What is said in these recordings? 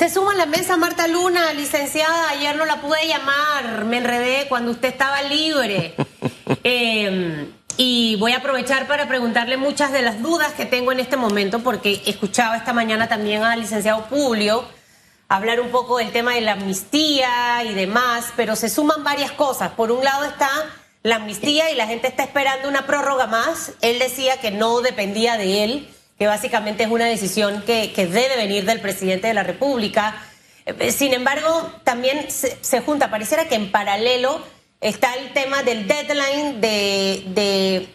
Se suma a la mesa Marta Luna, licenciada. Ayer no la pude llamar, me enredé cuando usted estaba libre. Em, y voy a aprovechar para preguntarle muchas de las dudas que tengo en este momento, porque escuchaba esta mañana también al licenciado Publio hablar un poco del tema de la amnistía y demás, pero se suman varias cosas. Por un lado está la amnistía y la gente está esperando una prórroga más. Él decía que no dependía de él que básicamente es una decisión que, debe venir del presidente de la República. Eh, sin embargo, también se, junta, pareciera que en paralelo está el tema del deadline de,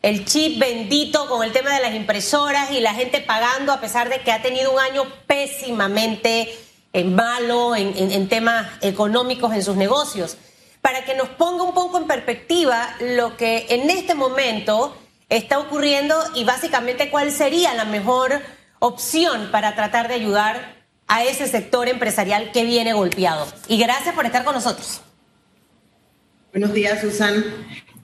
el chip bendito con el tema de las impresoras y la gente pagando a pesar de que ha tenido un año pésimamente eh, malo en, en, temas económicos en sus negocios. Para que nos ponga un poco en perspectiva lo que en este momento está ocurriendo y básicamente cuál sería la mejor opción para tratar de ayudar a ese sector empresarial que viene golpeado. Y gracias por estar con nosotros. Buenos días, Susan.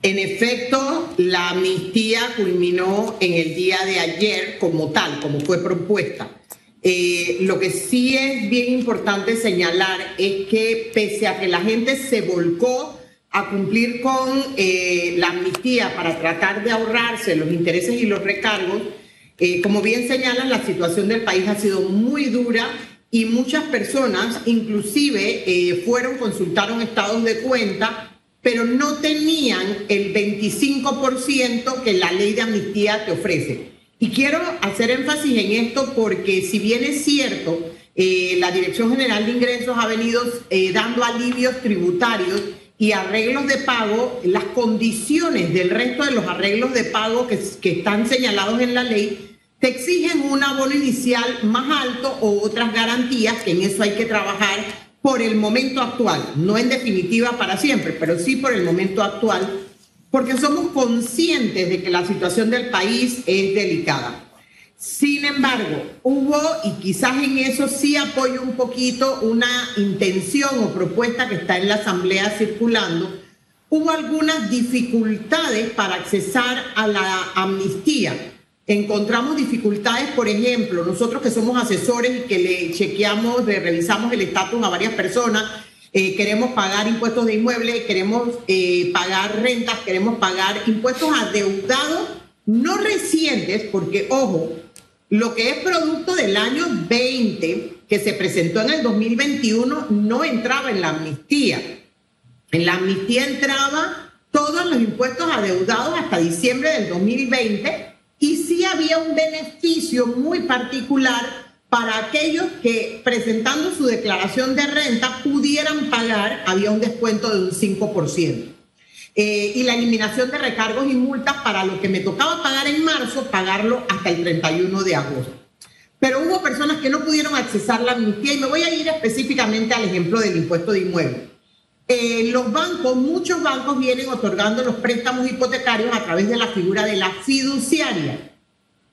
En efecto, la amnistía culminó en el día de ayer como tal, como fue propuesta. Eh, lo que sí es bien importante señalar es que pese a que la gente se volcó a cumplir con eh, la amnistía para tratar de ahorrarse los intereses y los recargos, eh, como bien señalan, la situación del país ha sido muy dura y muchas personas inclusive eh, fueron, consultaron estados de cuenta, pero no tenían el 25% que la ley de amnistía te ofrece. Y quiero hacer énfasis en esto porque si bien es cierto, la Dirección General de Ingresos ha venido dando alivios tributarios, y arreglos de pago, las condiciones del resto de los arreglos de pago que, están señalados en la ley, te exigen un abono inicial más alto o otras garantías, que en eso hay que trabajar por el momento actual, no en definitiva para siempre, pero sí por el momento actual, porque somos conscientes de que la situación del país es delicada. Sin embargo, hubo, y quizás en eso sí apoyo un poquito una intención o propuesta que está en la Asamblea circulando, hubo algunas dificultades para accesar a la amnistía. Encontramos dificultades, por ejemplo, nosotros que somos asesores y que le chequeamos, le revisamos el estatus a varias personas, eh, queremos pagar impuestos de inmueble, queremos eh, pagar rentas, queremos pagar impuestos adeudados, no recientes, porque, ojo, lo que es producto del año 20, que se presentó en el 2021, no entraba en la amnistía. En la amnistía entraba todos los impuestos adeudados hasta diciembre del 2020 y sí había un beneficio muy particular para aquellos que presentando su declaración de renta pudieran pagar, había un descuento de un 5%. Eh, y la eliminación de recargos y multas para lo que me tocaba pagar en marzo, pagarlo hasta el 31 de agosto. Pero hubo personas que no pudieron accesar la amnistía y me voy a ir específicamente al ejemplo del impuesto de inmueble. Eh, los bancos, muchos bancos vienen otorgando los préstamos hipotecarios a través de la figura de la fiduciaria.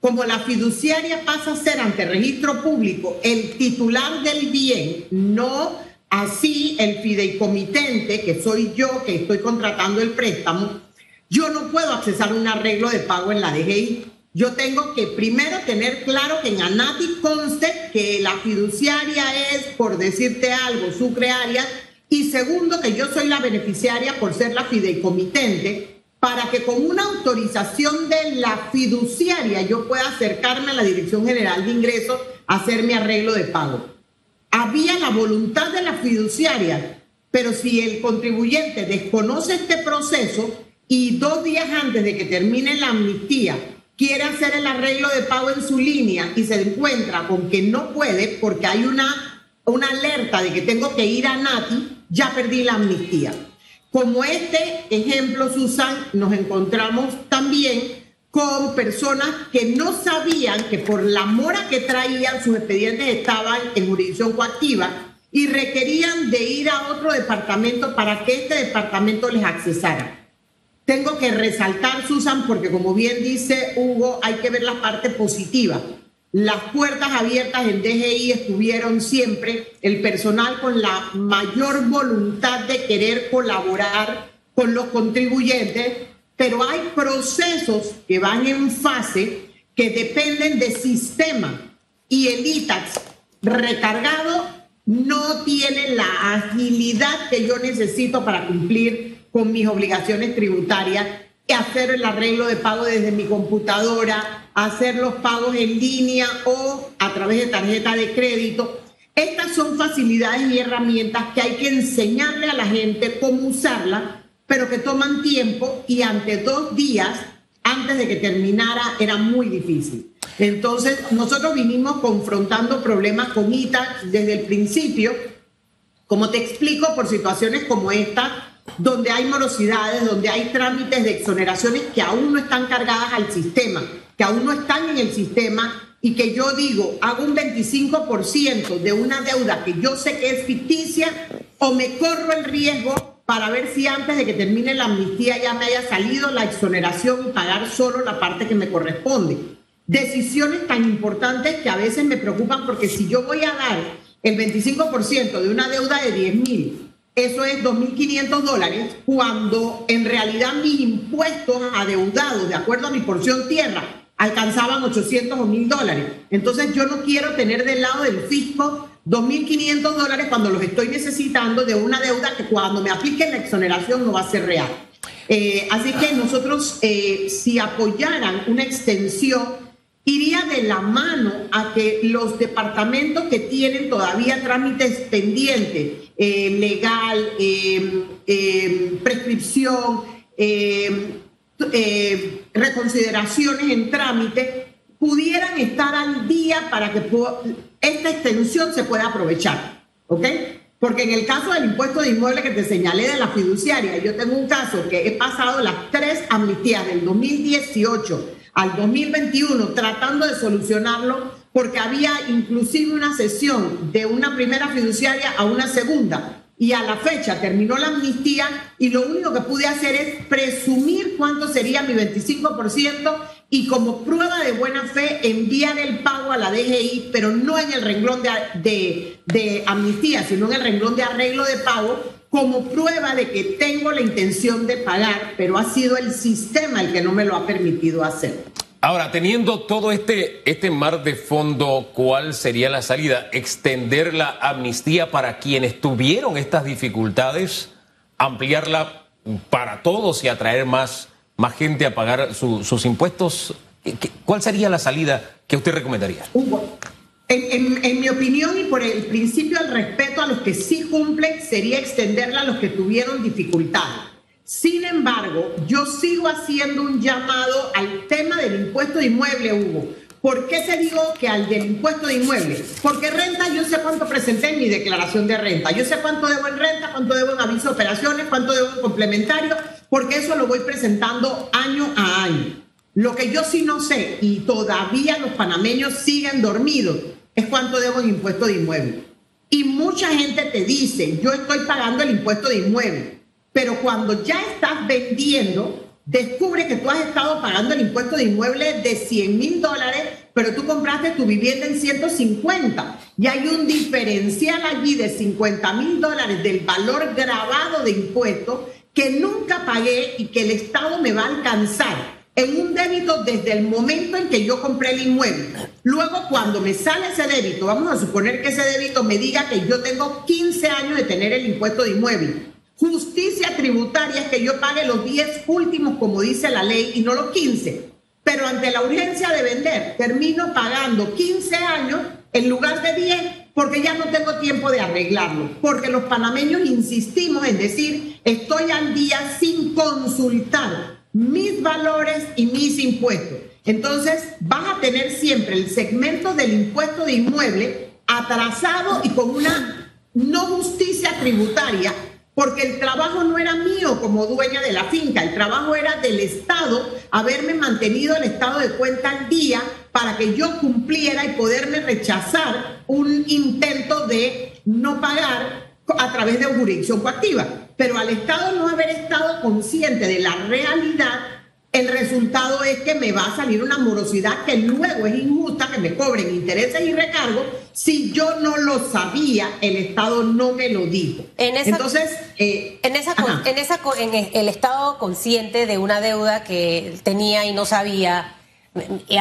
Como la fiduciaria pasa a ser ante registro público el titular del bien, no Así, el fideicomitente, que soy yo que estoy contratando el préstamo, yo no puedo accesar un arreglo de pago en la DGI. Yo tengo que primero tener claro que en ANATI conste que la fiduciaria es, por decirte algo, sucrearia, y segundo, que yo soy la beneficiaria por ser la fideicomitente, para que con una autorización de la fiduciaria yo pueda acercarme a la Dirección General de Ingresos a hacer mi arreglo de pago había la voluntad de la fiduciaria, pero si el contribuyente desconoce este proceso y dos días antes de que termine la amnistía quiere hacer el arreglo de pago en su línea y se encuentra con que no puede porque hay una, una alerta de que tengo que ir a Nati, ya perdí la amnistía. Como este ejemplo, Susan, nos encontramos también con personas que no sabían que por la mora que traían sus expedientes estaban en jurisdicción coactiva y requerían de ir a otro departamento para que este departamento les accesara. Tengo que resaltar, Susan, porque como bien dice Hugo, hay que ver la parte positiva. Las puertas abiertas en DGI estuvieron siempre, el personal con la mayor voluntad de querer colaborar con los contribuyentes pero hay procesos que van en fase que dependen de sistema y el ITAX recargado, no tiene la agilidad que yo necesito para cumplir con mis obligaciones tributarias y hacer el arreglo de pago desde mi computadora, hacer los pagos en línea o a través de tarjeta de crédito. Estas son facilidades y herramientas que hay que enseñarle a la gente cómo usarla, pero que toman tiempo y ante dos días antes de que terminara era muy difícil. Entonces, nosotros vinimos confrontando problemas con ITA desde el principio, como te explico, por situaciones como esta, donde hay morosidades, donde hay trámites de exoneraciones que aún no están cargadas al sistema, que aún no están en el sistema y que yo digo, hago un 25% de una deuda que yo sé que es ficticia o me corro el riesgo para ver si antes de que termine la amnistía ya me haya salido la exoneración y pagar solo la parte que me corresponde decisiones tan importantes que a veces me preocupan porque si yo voy a dar el 25% de una deuda de 10 mil, eso es 2.500 dólares, cuando en realidad mis impuestos adeudados, de acuerdo a mi porción tierra, alcanzaban 800 o 1.000 dólares. Entonces yo no quiero tener del lado del fisco 2.500 dólares cuando los estoy necesitando de una deuda que cuando me apliquen la exoneración no va a ser real. Eh, así que nosotros, eh, si apoyaran una extensión iría de la mano a que los departamentos que tienen todavía trámites pendientes, eh, legal, prescripción, reconsideraciones en trámite, pudieran estar al día para que esta extensión se pueda aprovechar. ¿Ok? Porque en el caso del impuesto de inmueble que te señalé de la fiduciaria, yo tengo un caso que he pasado las tres amnistías del 2018 al 2021 tratando de solucionarlo porque había inclusive una sesión de una primera fiduciaria a una segunda y a la fecha terminó la amnistía y lo único que pude hacer es presumir cuánto sería mi 25% y como prueba de buena fe enviar el pago a la DGI, pero no en el renglón de amnistía, sino en el renglón de arreglo de pago como prueba de que tengo la intención de pagar, pero ha sido el sistema el que no me lo ha permitido hacer. Ahora, teniendo todo este, este mar de fondo, ¿cuál sería la salida? ¿Extender la amnistía para quienes tuvieron estas dificultades? ¿Ampliarla para todos y atraer más, más gente a pagar sus impuestos? ¿Cuál sería la salida que usted recomendaría? En, mi opinión y por el principio del respeto a los que sí cumplen, sería extenderla a los que tuvieron dificultades. Sin embargo, yo sigo haciendo un llamado al tema del impuesto de inmueble, Hugo. ¿Por qué se digo que al del impuesto de inmueble? Porque renta yo sé cuánto presenté en mi declaración de renta. Yo sé cuánto debo en renta, cuánto debo en aviso de operaciones, cuánto debo en complementario, porque eso lo voy presentando año a año. Lo que yo sí no sé, y todavía los panameños siguen dormidos, es cuánto debo en impuesto de inmueble. Y mucha gente te dice, yo estoy pagando el impuesto de inmueble, pero cuando ya estás vendiendo, descubre que tú has estado pagando el impuesto de inmueble de 100 mil dólares, pero tú compraste tu vivienda en 150. Y hay un diferencial allí de 50 mil dólares del valor grabado de impuestos que nunca pagué y que el Estado me va a alcanzar en un débito desde el momento en que yo compré el inmueble. Luego, cuando me sale ese débito, vamos a suponer que ese débito me diga que yo tengo 15 años de tener el impuesto de inmueble. Justicia tributaria es que yo pague los 10 últimos, como dice la ley, y no los 15. Pero ante la urgencia de vender, termino pagando 15 años en lugar de 10 porque ya no tengo tiempo de arreglarlo. Porque los panameños insistimos en decir, estoy al día sin consultar mis valores y mis impuestos. Entonces, vas a tener siempre el segmento del impuesto de inmueble atrasado y con una no justicia tributaria, porque el trabajo no era mío como dueña de la finca, el trabajo era del Estado haberme mantenido el estado de cuenta al día para que yo cumpliera y poderme rechazar un intento de no pagar a través de jurisdicción coactiva. Pero al Estado no haber estado consciente de la realidad, el resultado es que me va a salir una morosidad que luego es injusta, que me cobren intereses y recargos. Si yo no lo sabía, el Estado no me lo dijo. En Entonces, eh, en, esa, en, esa, en el Estado consciente de una deuda que tenía y no sabía,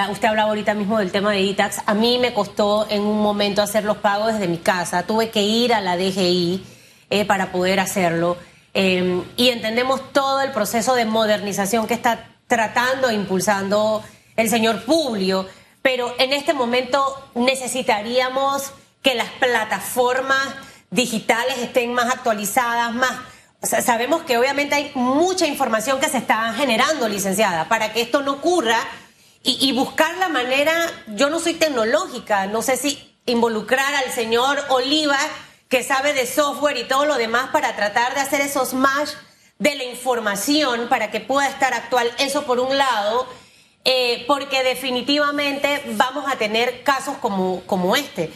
usted hablaba ahorita mismo del tema de ITAX. A mí me costó en un momento hacer los pagos desde mi casa. Tuve que ir a la DGI eh, para poder hacerlo. Em, y entendemos todo el proceso de modernización que está tratando e impulsando el señor Publio. Pero en este momento necesitaríamos que las plataformas digitales estén más actualizadas, más sabemos que obviamente hay mucha información que se está generando, licenciada, para que esto no ocurra y, buscar la manera, yo no soy tecnológica, no sé si involucrar al señor Oliva, que sabe de software y todo lo demás, para tratar de hacer esos match de la información para que pueda estar actual, eso por un lado, eh, porque definitivamente vamos a tener casos como, como este.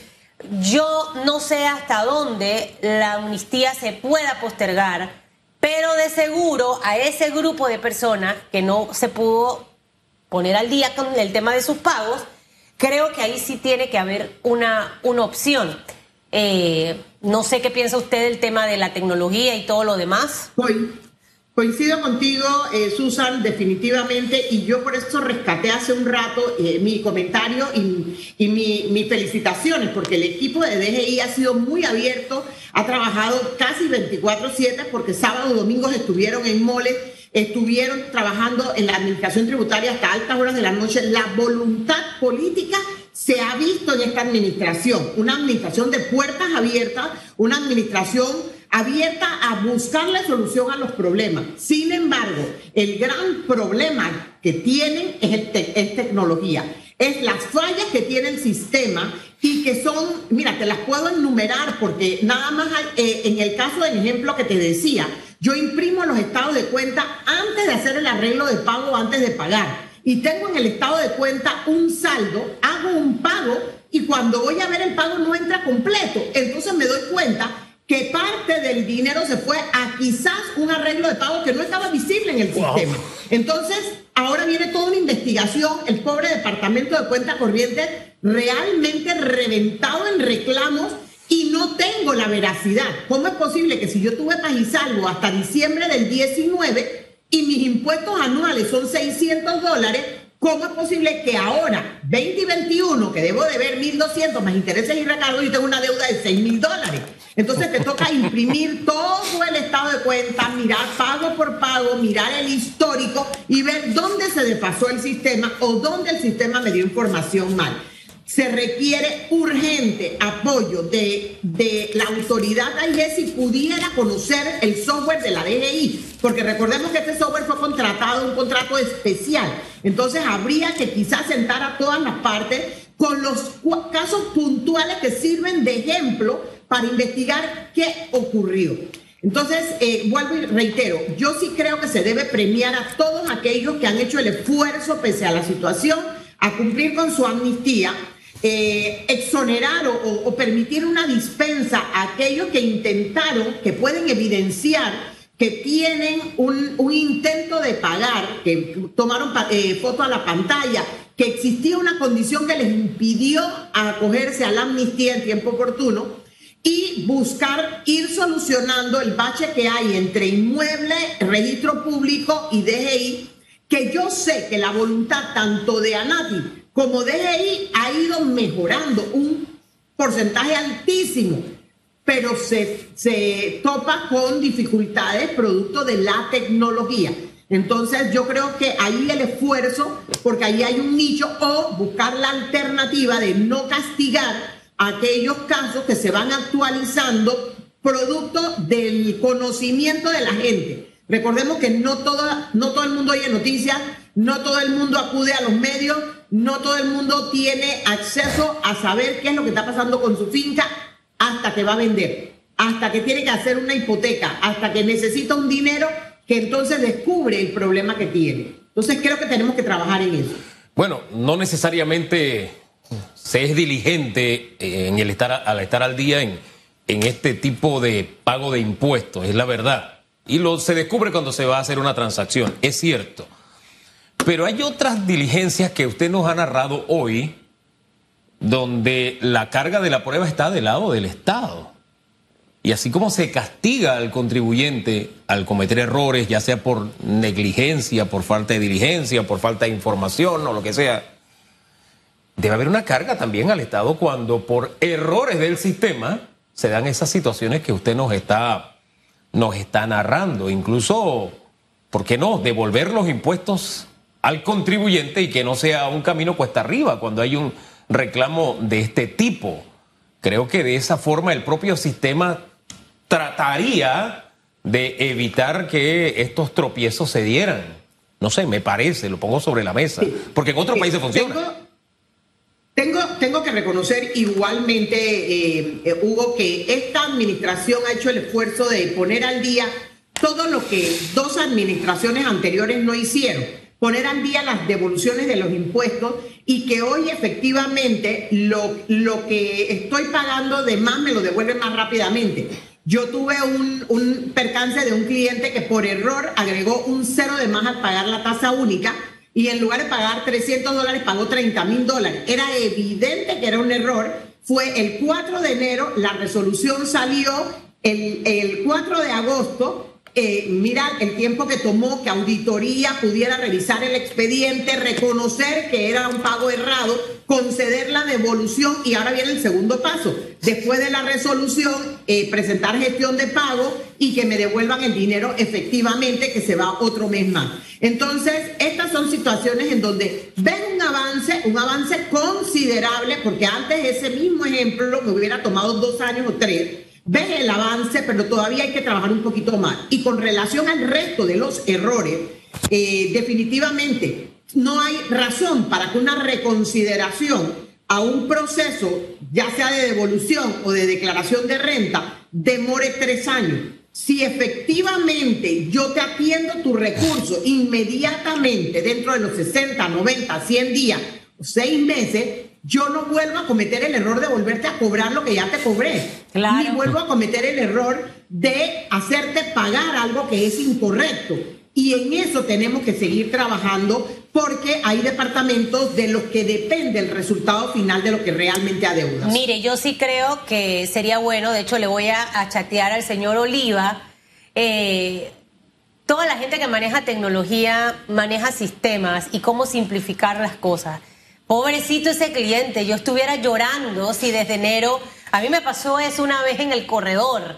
Yo no sé hasta dónde la amnistía se pueda postergar, pero de seguro a ese grupo de personas que no se pudo poner al día con el tema de sus pagos, creo que ahí sí tiene que haber una, una opción. Eh, no sé qué piensa usted del tema de la tecnología y todo lo demás. Coincido contigo, eh, Susan, definitivamente, y yo por eso rescaté hace un rato eh, mi comentario y, mis felicitaciones, porque el equipo de DGI ha sido muy abierto, ha trabajado casi 24/7, porque sábado y domingos estuvieron en moles, estuvieron trabajando en la administración tributaria hasta altas horas de la noche. La voluntad política se ha visto en esta administración, una administración de puertas abiertas, una administración abierta a buscarle solución a los problemas. Sin embargo, el gran problema que tienen es, tecnología. Es las fallas que tiene el sistema y que son, mira, te las puedo enumerar porque nada más eh, en el caso del ejemplo que te decía, yo imprimo los estados de cuenta antes de hacer el arreglo de pago, antes de pagar. Y tengo en el estado de cuenta un saldo, hago un pago y cuando voy a ver el pago no entra completo. Entonces me doy cuenta que parte del dinero se fue a quizás un arreglo de pago que no estaba visible en el sistema. Entonces, ahora viene toda una investigación, el pobre departamento de cuenta corriente realmente reventado en reclamos y no tengo la veracidad. ¿Cómo es posible que si yo tuve paz y salvo hasta diciembre del 19 y mis impuestos anuales son 600 dólares, ¿Cómo es posible que ahora, 2021, que debo de ver 1.200 más intereses y recargos, y tengo una deuda de 6.000 dólares? Entonces te toca imprimir todo el estado de cuenta, mirar pago por pago, mirar el histórico y ver dónde se desfasó el sistema o dónde el sistema me dio información mal se requiere urgente apoyo de, de la autoridad AIG si pudiera conocer el software de la DGI, porque recordemos que este software fue contratado, un contrato especial. Entonces habría que quizás sentar a todas las partes con los casos puntuales que sirven de ejemplo para investigar qué ocurrió. Entonces, eh, vuelvo y reitero, yo sí creo que se debe premiar a todos aquellos que han hecho el esfuerzo, pese a la situación, a cumplir con su amnistía eh, exonerar o, permitir una dispensa a aquellos que intentaron, que pueden evidenciar que tienen un, intento de pagar, que tomaron eh, foto a la pantalla, que existía una condición que les impidió acogerse a la amnistía en tiempo oportuno y buscar ir solucionando el bache que hay entre inmueble, registro público y DGI, que yo sé que la voluntad tanto de ANATI como DGI ha ido mejorando un porcentaje altísimo, pero se, se topa con dificultades producto de la tecnología. Entonces yo creo que ahí el esfuerzo, porque ahí hay un nicho, o buscar la alternativa de no castigar aquellos casos que se van actualizando producto del conocimiento de la gente. Recordemos que no, toda, no todo el mundo oye noticias, no todo el mundo acude a los medios, no todo el mundo tiene acceso a saber qué es lo que está pasando con su finca hasta que va a vender, hasta que tiene que hacer una hipoteca, hasta que necesita un dinero que entonces descubre el problema que tiene. Entonces creo que tenemos que trabajar en eso. Bueno, no necesariamente se es diligente en el estar al estar al día en, en este tipo de pago de impuestos, es la verdad. Y lo se descubre cuando se va a hacer una transacción, es cierto. Pero hay otras diligencias que usted nos ha narrado hoy donde la carga de la prueba está del lado del Estado. Y así como se castiga al contribuyente al cometer errores, ya sea por negligencia, por falta de diligencia, por falta de información o lo que sea, debe haber una carga también al Estado cuando por errores del sistema se dan esas situaciones que usted nos está, nos está narrando. Incluso, ¿por qué no? Devolver los impuestos al contribuyente y que no sea un camino cuesta arriba cuando hay un reclamo de este tipo. Creo que de esa forma el propio sistema trataría de evitar que estos tropiezos se dieran. No sé, me parece, lo pongo sobre la mesa, porque en otros países funciona. Tengo, tengo, que reconocer igualmente, eh, eh, Hugo, que esta administración ha hecho el esfuerzo de poner al día todo lo que dos administraciones anteriores no hicieron poner al día las devoluciones de los impuestos y que hoy efectivamente lo, lo que estoy pagando de más me lo devuelven más rápidamente. Yo tuve un, un percance de un cliente que por error agregó un cero de más al pagar la tasa única y en lugar de pagar 300 dólares pagó 30 mil dólares. Era evidente que era un error. Fue el 4 de enero, la resolución salió el, el 4 de agosto eh, mira el tiempo que tomó que auditoría pudiera revisar el expediente, reconocer que era un pago errado, conceder la devolución y ahora viene el segundo paso. Después de la resolución, eh, presentar gestión de pago y que me devuelvan el dinero efectivamente que se va otro mes más. Entonces, estas son situaciones en donde ven un avance, un avance considerable, porque antes ese mismo ejemplo me hubiera tomado dos años o tres ves el avance, pero todavía hay que trabajar un poquito más. Y con relación al resto de los errores, eh, definitivamente no hay razón para que una reconsideración a un proceso, ya sea de devolución o de declaración de renta, demore tres años. Si efectivamente yo te atiendo tu recurso inmediatamente dentro de los 60, 90, 100 días, seis meses, yo no vuelvo a cometer el error de volverte a cobrar lo que ya te cobré. Ni vuelvo a cometer el error de hacerte pagar algo que es incorrecto. Y en eso tenemos que seguir trabajando porque hay departamentos de los que depende el resultado final de lo que realmente adeudas. Mire, yo sí creo que sería bueno, de hecho le voy a, chatear al señor Oliva. Eh, toda la gente que maneja tecnología maneja sistemas y cómo simplificar las cosas. Pobrecito ese cliente, yo estuviera llorando si desde enero, a mí me pasó eso una vez en el corredor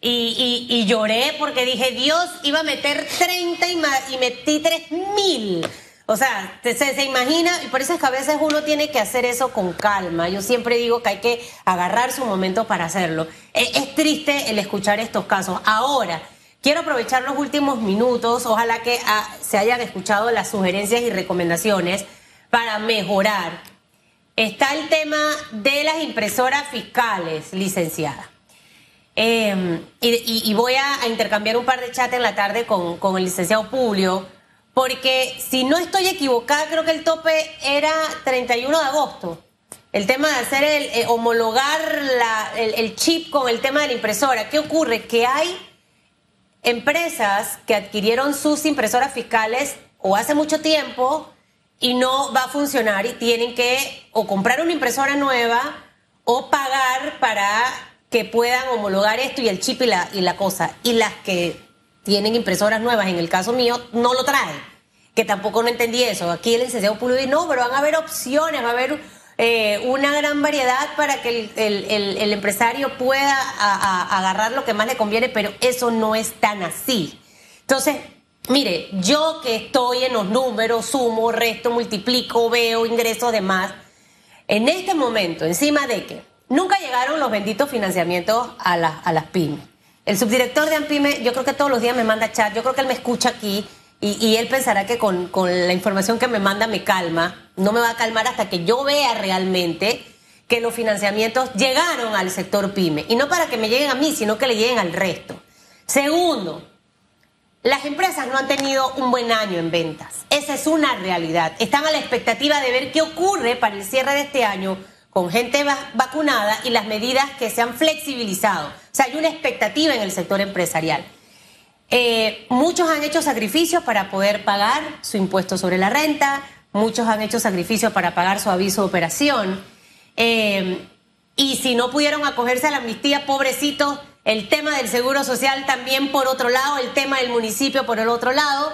y, lloré porque dije, Dios iba a meter 30 y, y metí 3 mil. O sea, se, se, imagina, y por eso es que a veces uno tiene que hacer eso con calma. Yo siempre digo que hay que agarrar su momento para hacerlo. Es, es triste el escuchar estos casos. Ahora, quiero aprovechar los últimos minutos, ojalá que ah, se hayan escuchado las sugerencias y recomendaciones para mejorar. Está el tema de las impresoras fiscales, licenciada. Em, y, voy a, intercambiar un par de chats en la tarde con, el licenciado Publio, porque si no estoy equivocada, creo que el tope era 31 de agosto. El tema de hacer el eh, homologar el, el chip con el tema de la impresora. ¿Qué ocurre? Que hay empresas que adquirieron sus impresoras fiscales o hace mucho tiempo y no va a funcionar y tienen que o comprar una impresora nueva o pagar para que puedan homologar esto y el chip y la, y la cosa. Y las que tienen impresoras nuevas, en el caso mío, no lo traen. Que tampoco no entendí eso. Aquí el licenciado Pulido dice, no, pero van a haber opciones, va a haber eh, una gran variedad para que el, empresario pueda agarrar lo que más le conviene, pero eso no es tan así. Entonces, Mire, yo que estoy en los números, sumo, resto, multiplico, veo ingresos de más, en este momento, encima de que nunca llegaron los benditos financiamientos a, a las pymes. El subdirector de AMPYME, yo creo que todos los días me manda chat, yo creo que él me escucha aquí y, él pensará que con, con, la información que me manda me calma. No me va a calmar hasta que yo vea realmente que los financiamientos llegaron al sector pyme. Y no para que me lleguen a mí, sino que le lleguen al resto. Segundo, las empresas no han tenido un buen año en ventas. Esa es una realidad. Están a la expectativa de ver qué ocurre para el cierre de este año con gente vacunada y las medidas que se han flexibilizado. O sea, hay una expectativa en el sector empresarial. Eh, muchos han hecho sacrificios para poder pagar su impuesto sobre la renta, muchos han hecho sacrificios para pagar su aviso de operación. Eh, y si no pudieron acogerse a la amnistía, pobrecitos, el tema del seguro social también por otro lado, el tema del municipio por el otro lado.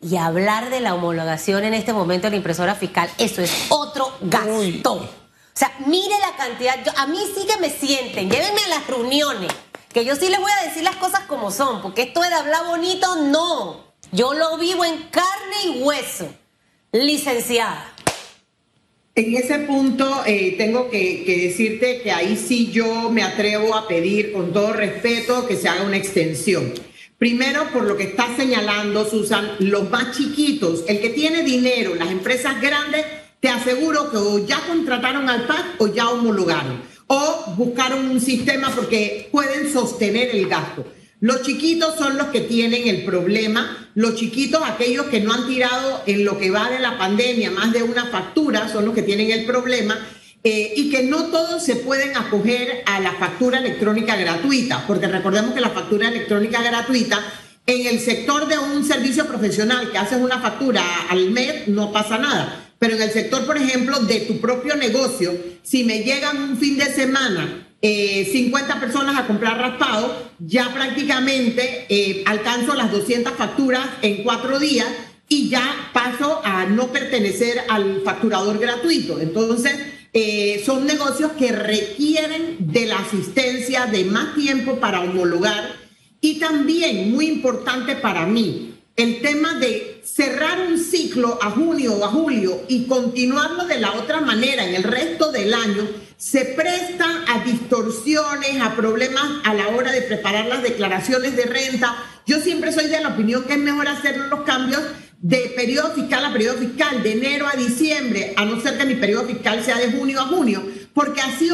Y hablar de la homologación en este momento de la impresora fiscal, eso es otro gasto. O sea, mire la cantidad. a mí sí que me sienten, llévenme a las reuniones, que yo sí les voy a decir las cosas como son, porque esto de hablar bonito, no. Yo lo vivo en carne y hueso. Licenciada. En ese punto eh, tengo que, decirte que ahí sí yo me atrevo a pedir con todo respeto que se haga una extensión. Primero, por lo que está señalando Susan, los más chiquitos, el que tiene dinero, las empresas grandes, te aseguro que o ya contrataron al PAC o ya homologaron o buscaron un sistema porque pueden sostener el gasto. Los chiquitos son los que tienen el problema. Los chiquitos, aquellos que no han tirado en lo que va de la pandemia más de una factura, son los que tienen el problema. Eh, y que no todos se pueden acoger a la factura electrónica gratuita, porque recordemos que la factura electrónica gratuita en el sector de un servicio profesional que haces una factura al mes no pasa nada. Pero en el sector, por ejemplo, de tu propio negocio, si me llegan un fin de semana 50 eh, personas a comprar raspado, ya prácticamente eh, alcanzo las 200 facturas en cuatro días y ya paso a no pertenecer al facturador gratuito. Entonces, eh, son negocios que requieren de la asistencia de más tiempo para homologar y también, muy importante para mí, el tema de cerrar un ciclo a junio o a julio y continuarlo de la otra manera en el resto del año se presta a distorsiones, a problemas a la hora de preparar las declaraciones de renta. Yo siempre soy de la opinión que es mejor hacer los cambios de periodo fiscal a periodo fiscal, de enero a diciembre, a no ser que mi periodo fiscal sea de junio a junio, porque así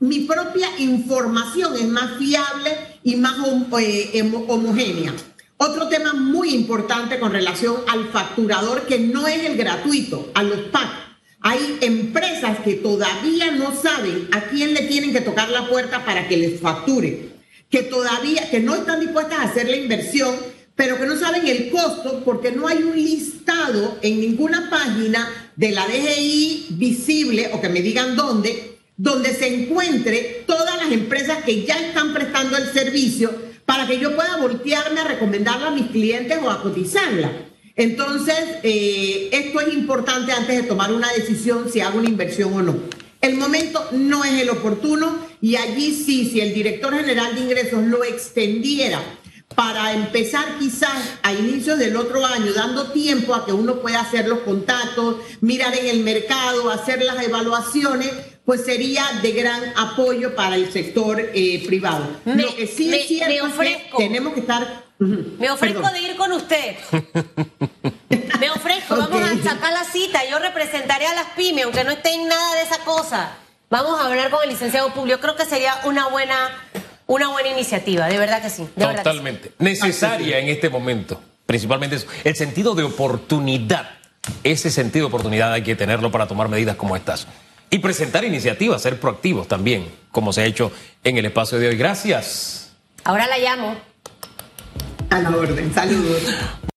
mi propia información es más fiable y más eh, homogénea. Otro tema muy importante con relación al facturador que no es el gratuito, a los PAC hay empresas que todavía no saben a quién le tienen que tocar la puerta para que les facture, que todavía, que no están dispuestas a hacer la inversión, pero que no saben el costo porque no hay un listado en ninguna página de la DGI visible o que me digan dónde, donde se encuentre todas las empresas que ya están prestando el servicio para que yo pueda voltearme a recomendarla a mis clientes o a cotizarla. Entonces, eh, esto es importante antes de tomar una decisión si hago una inversión o no. El momento no es el oportuno y allí sí, si el director general de ingresos lo extendiera para empezar quizás a inicios del otro año, dando tiempo a que uno pueda hacer los contactos, mirar en el mercado, hacer las evaluaciones, pues sería de gran apoyo para el sector eh, privado. lo que sí es cierto es que tenemos que estar me ofrezco de ir con usted. Me ofrezco, vamos a sacar la cita. Yo representaré a las pymes, aunque no esté en nada de esa cosa. Vamos a hablar con el licenciado Publio. Creo que sería una buena, una buena iniciativa, de verdad que sí. Totalmente. Necesaria en este momento. Principalmente eso. El sentido de oportunidad. Ese sentido de oportunidad hay que tenerlo para tomar medidas como estas. Y presentar iniciativas, ser proactivos también, como se ha hecho en el espacio de hoy. Gracias. Ahora la llamo. A la orden. Saludos.